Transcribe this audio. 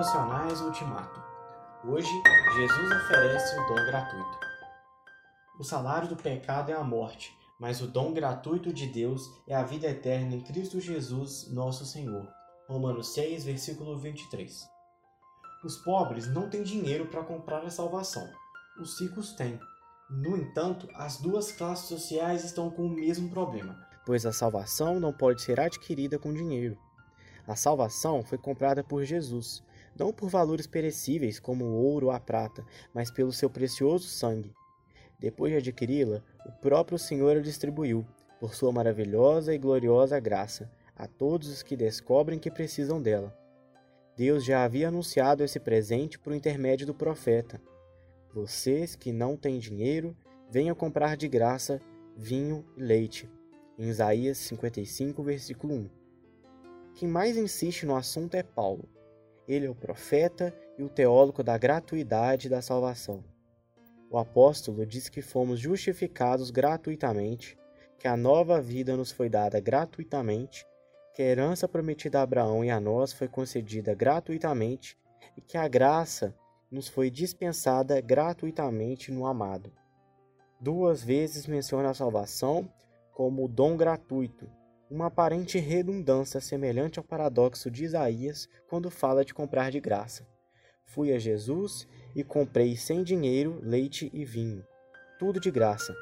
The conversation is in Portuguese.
Devocionais Ultimato. Hoje, Jesus oferece o dom gratuito. O salário do pecado é a morte, mas o dom gratuito de Deus é a vida eterna em Cristo Jesus, nosso Senhor. Romanos 6, versículo 23. Os pobres não têm dinheiro para comprar a salvação. Os ricos têm. No entanto, as duas classes sociais estão com o mesmo problema, pois a salvação não pode ser adquirida com dinheiro. A salvação foi comprada por Jesus, não por valores perecíveis como o ouro ou a prata, mas pelo seu precioso sangue. Depois de adquiri-la, o próprio Senhor a distribuiu, por sua maravilhosa e gloriosa graça, a todos os que descobrem que precisam dela. Deus já havia anunciado esse presente por intermédio do profeta. Vocês que não têm dinheiro, venham comprar de graça vinho e leite. Em Isaías 55, versículo 1. Quem mais insiste no assunto é Paulo. Ele é o profeta e o teólogo da gratuidade da salvação. O apóstolo diz que fomos justificados gratuitamente, que a nova vida nos foi dada gratuitamente, que a herança prometida a Abraão e a nós foi concedida gratuitamente e que a graça nos foi dispensada gratuitamente no amado. Duas vezes menciona a salvação como dom gratuito, uma aparente redundância semelhante ao paradoxo de Isaías quando fala de comprar de graça. Fui a Jesus e comprei sem dinheiro leite e vinho, tudo de graça.